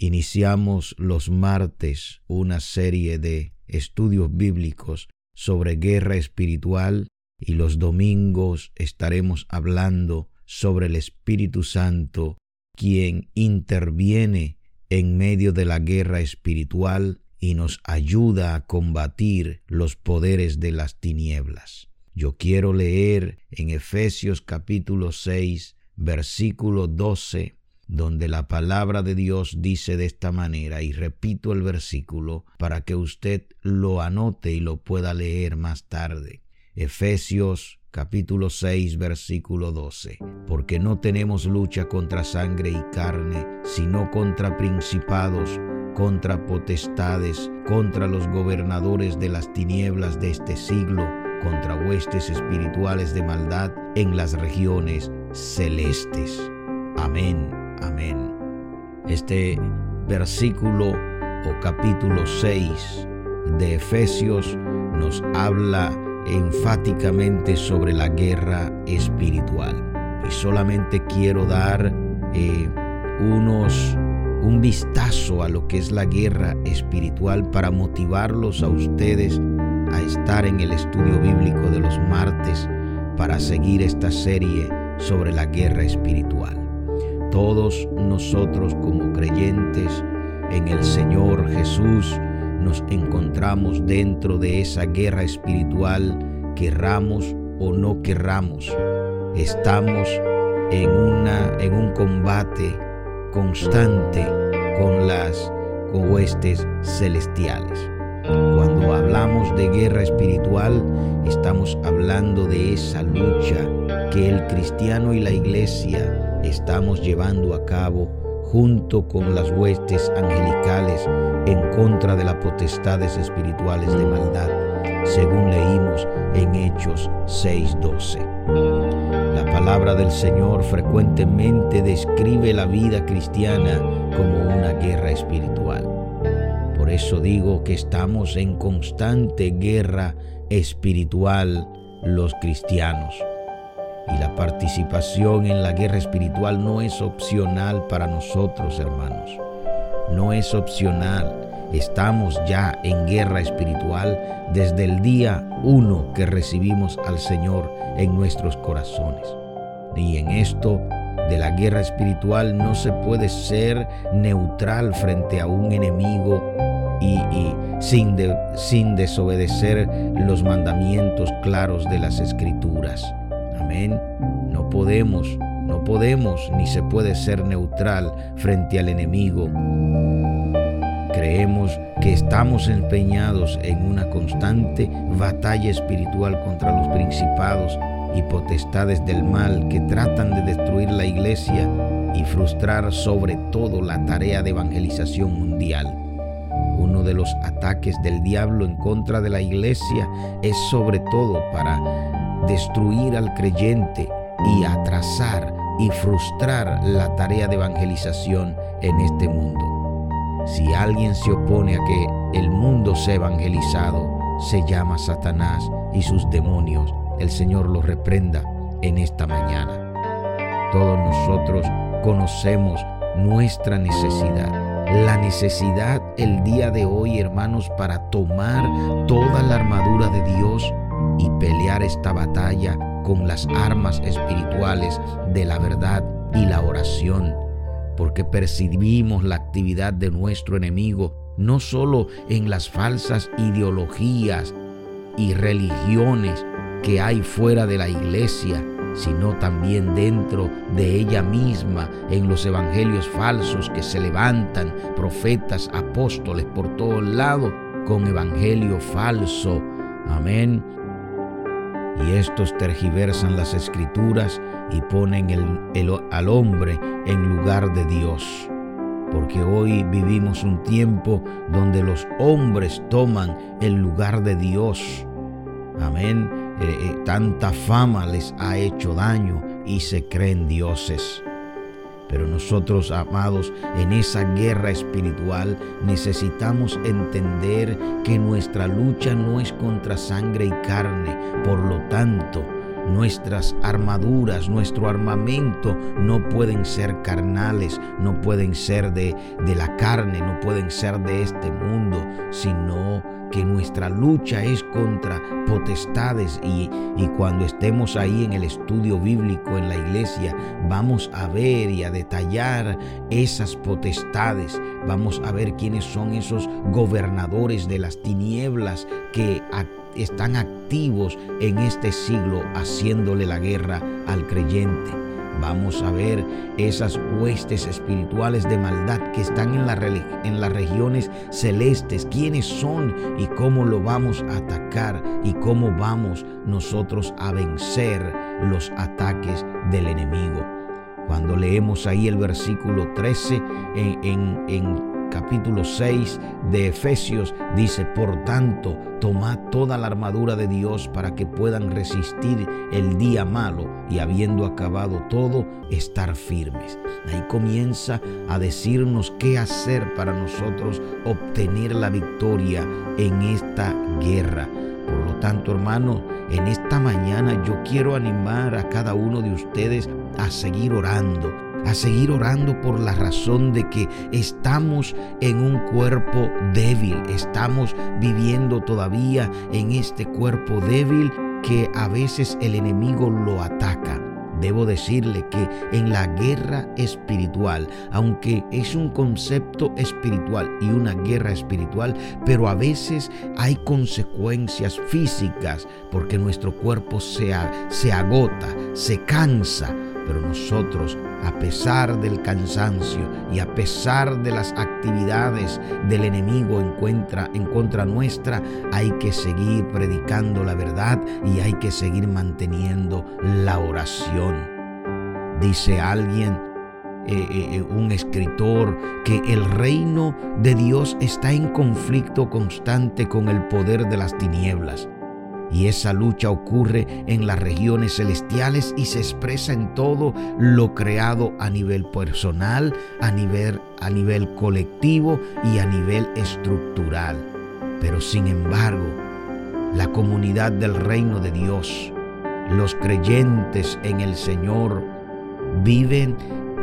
Iniciamos los martes una serie de estudios bíblicos sobre guerra espiritual y los domingos estaremos hablando sobre el Espíritu Santo, quien interviene en medio de la guerra espiritual y nos ayuda a combatir los poderes de las tinieblas. Yo quiero leer en Efesios capítulo 6, versículo 12 donde la palabra de Dios dice de esta manera, y repito el versículo para que usted lo anote y lo pueda leer más tarde. Efesios capítulo 6 versículo 12. Porque no tenemos lucha contra sangre y carne, sino contra principados, contra potestades, contra los gobernadores de las tinieblas de este siglo, contra huestes espirituales de maldad en las regiones celestes. Amén Amén. Este versículo o capítulo 6 de Efesios nos habla enfáticamente sobre la guerra espiritual. Y solamente quiero dar eh, unos un vistazo a lo que es la guerra espiritual para motivarlos a ustedes a estar en el estudio bíblico de los martes para seguir esta serie sobre la guerra espiritual. Todos nosotros como creyentes en el Señor Jesús nos encontramos dentro de esa guerra espiritual, querramos o no querramos. Estamos en, una, en un combate constante con las huestes celestiales. Cuando hablamos de guerra espiritual, estamos hablando de esa lucha que el cristiano y la iglesia estamos llevando a cabo junto con las huestes angelicales en contra de las potestades espirituales de maldad, según leímos en Hechos 6:12. La palabra del Señor frecuentemente describe la vida cristiana como una guerra espiritual. Por eso digo que estamos en constante guerra espiritual los cristianos. Y la participación en la guerra espiritual no es opcional para nosotros, hermanos. No es opcional. Estamos ya en guerra espiritual desde el día uno que recibimos al Señor en nuestros corazones. Y en esto de la guerra espiritual no se puede ser neutral frente a un enemigo y, sin, sin desobedecer los mandamientos claros de las escrituras. No podemos, no podemos ni se puede ser neutral frente al enemigo. Creemos que estamos empeñados en una constante batalla espiritual contra los principados y potestades del mal que tratan de destruir la iglesia y frustrar sobre todo la tarea de evangelización mundial. Uno de los ataques del diablo en contra de la iglesia es sobre todo para destruir al creyente y atrasar y frustrar la tarea de evangelización en este mundo. Si alguien se opone a que el mundo sea evangelizado, se llama Satanás y sus demonios. El Señor los reprenda en esta mañana. Todos nosotros conocemos nuestra necesidad. La necesidad el día de hoy, hermanos, para tomar toda la armadura de Dios y pelear esta batalla con las armas espirituales de la verdad y la oración, porque percibimos la actividad de nuestro enemigo no solo en las falsas ideologías y religiones que hay fuera de la iglesia, sino también dentro de ella misma, en los evangelios falsos que se levantan, profetas, apóstoles por todos lados, con evangelio falso. Amén y estos tergiversan las escrituras y ponen al hombre en lugar de Dios. Porque hoy vivimos un tiempo donde los hombres toman el lugar de Dios. Amén. Eh, eh, tanta fama les ha hecho daño y se creen dioses. Pero nosotros, amados, en esa guerra espiritual necesitamos entender que nuestra lucha no es contra sangre y carne. Por lo tanto, Nuestras armaduras, nuestro armamento no pueden ser carnales, no pueden ser de, de la carne, no pueden ser de este mundo, sino que nuestra lucha es contra potestades. Y, y, cuando estemos ahí en el estudio bíblico en la iglesia vamos a ver y a detallar esas potestades, vamos a ver quiénes son esos gobernadores de las tinieblas que están activos en este siglo haciéndole la guerra al creyente. Vamos a ver esas huestes espirituales de maldad que están en, en, las regiones celestes, quiénes son y cómo lo vamos a atacar y cómo vamos nosotros a vencer los ataques del enemigo. Cuando leemos ahí el versículo 13 en, en, en capítulo 6 de Efesios dice, por tanto, tomad toda la armadura de Dios para que puedan resistir el día malo y habiendo acabado todo, estar firmes. Ahí comienza a decirnos qué hacer para nosotros obtener la victoria en esta guerra. Por lo tanto, hermano, en esta mañana yo quiero animar a cada uno de ustedes a seguir orando a seguir orando por la razón de que estamos en un cuerpo débil, estamos viviendo todavía en este cuerpo débil que a veces el enemigo lo ataca. Debo decirle que en la guerra espiritual, aunque es un concepto espiritual y una guerra espiritual, pero a veces hay consecuencias físicas porque nuestro cuerpo se, se agota, se cansa pero nosotros, a pesar del cansancio y a pesar de las actividades del enemigo en contra, en contra nuestra, hay que seguir predicando la verdad y hay que seguir manteniendo la oración. Dice alguien, eh, eh, eh, un escritor, que el reino de Dios está en conflicto constante con el poder de las tinieblas. Y esa lucha ocurre en las regiones celestiales y se expresa en todo lo creado a nivel personal, a nivel, a nivel colectivo y a nivel estructural. Pero sin embargo, la comunidad del reino de Dios, los creyentes en el Señor, viven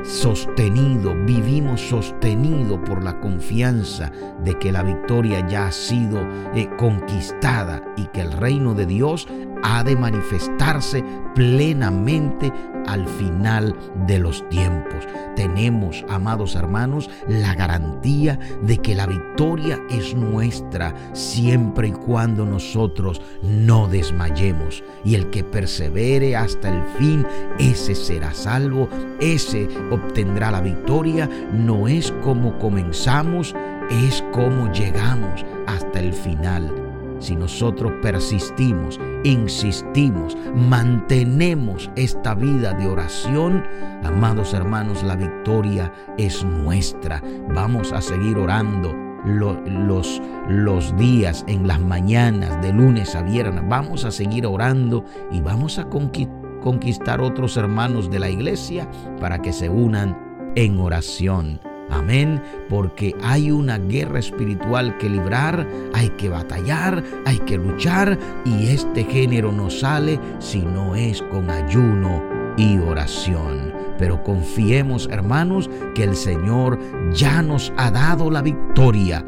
sostenido, vivimos sostenido por la confianza de que la victoria ya ha sido eh, conquistada y que el reino de Dios ha de manifestarse plenamente al final de los tiempos. Tenemos, amados hermanos, la garantía de que la victoria es nuestra siempre y cuando nosotros no desmayemos. Y el que persevere hasta el fin, ese será salvo, ese obtendrá la victoria. No es como comenzamos, es como llegamos hasta el final si nosotros persistimos, insistimos, mantenemos esta vida de oración, amados hermanos, la victoria es nuestra. Vamos a seguir orando. Los, los, días, en las mañanas, de lunes a viernes. Vamos a seguir orando y vamos a conquistar otros hermanos de la iglesia para que se unan en oración. Amén, porque hay una guerra espiritual que librar, hay que batallar, hay que luchar y este género no sale si no es con ayuno y oración. Pero confiemos, hermanos, que el Señor ya nos ha dado la victoria.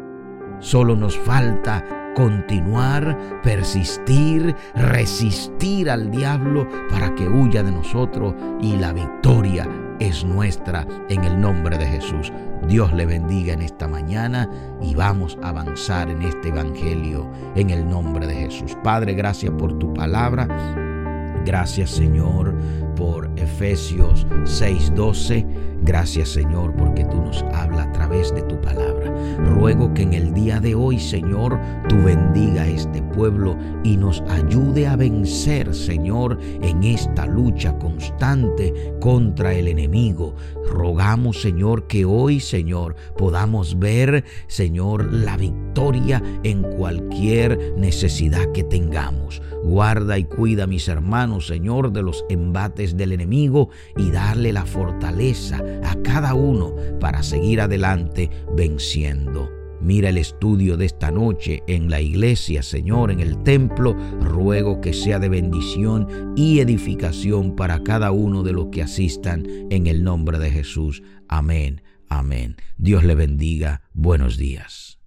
Solo nos falta continuar, persistir, resistir al diablo para que huya de nosotros y la victoria es nuestra en el nombre de Jesús. Dios le bendiga en esta mañana y vamos a avanzar en este Evangelio en el nombre de Jesús. Padre, gracias por tu palabra. Gracias Señor por Efesios 6:12. Gracias Señor porque tú nos hablas a través de tu palabra. Ruego que en el día de hoy Señor tú bendiga a este pueblo y nos ayude a vencer Señor en esta lucha constante contra el enemigo. Rogamos Señor que hoy Señor podamos ver Señor la victoria en cualquier necesidad que tengamos. Guarda y cuida a mis hermanos Señor de los embates del enemigo y darle la fortaleza a cada uno para seguir adelante venciendo. Mira el estudio de esta noche en la iglesia, Señor, en el templo. Ruego que sea de bendición y edificación para cada uno de los que asistan en el nombre de Jesús. Amén. Amén. Dios le bendiga. Buenos días.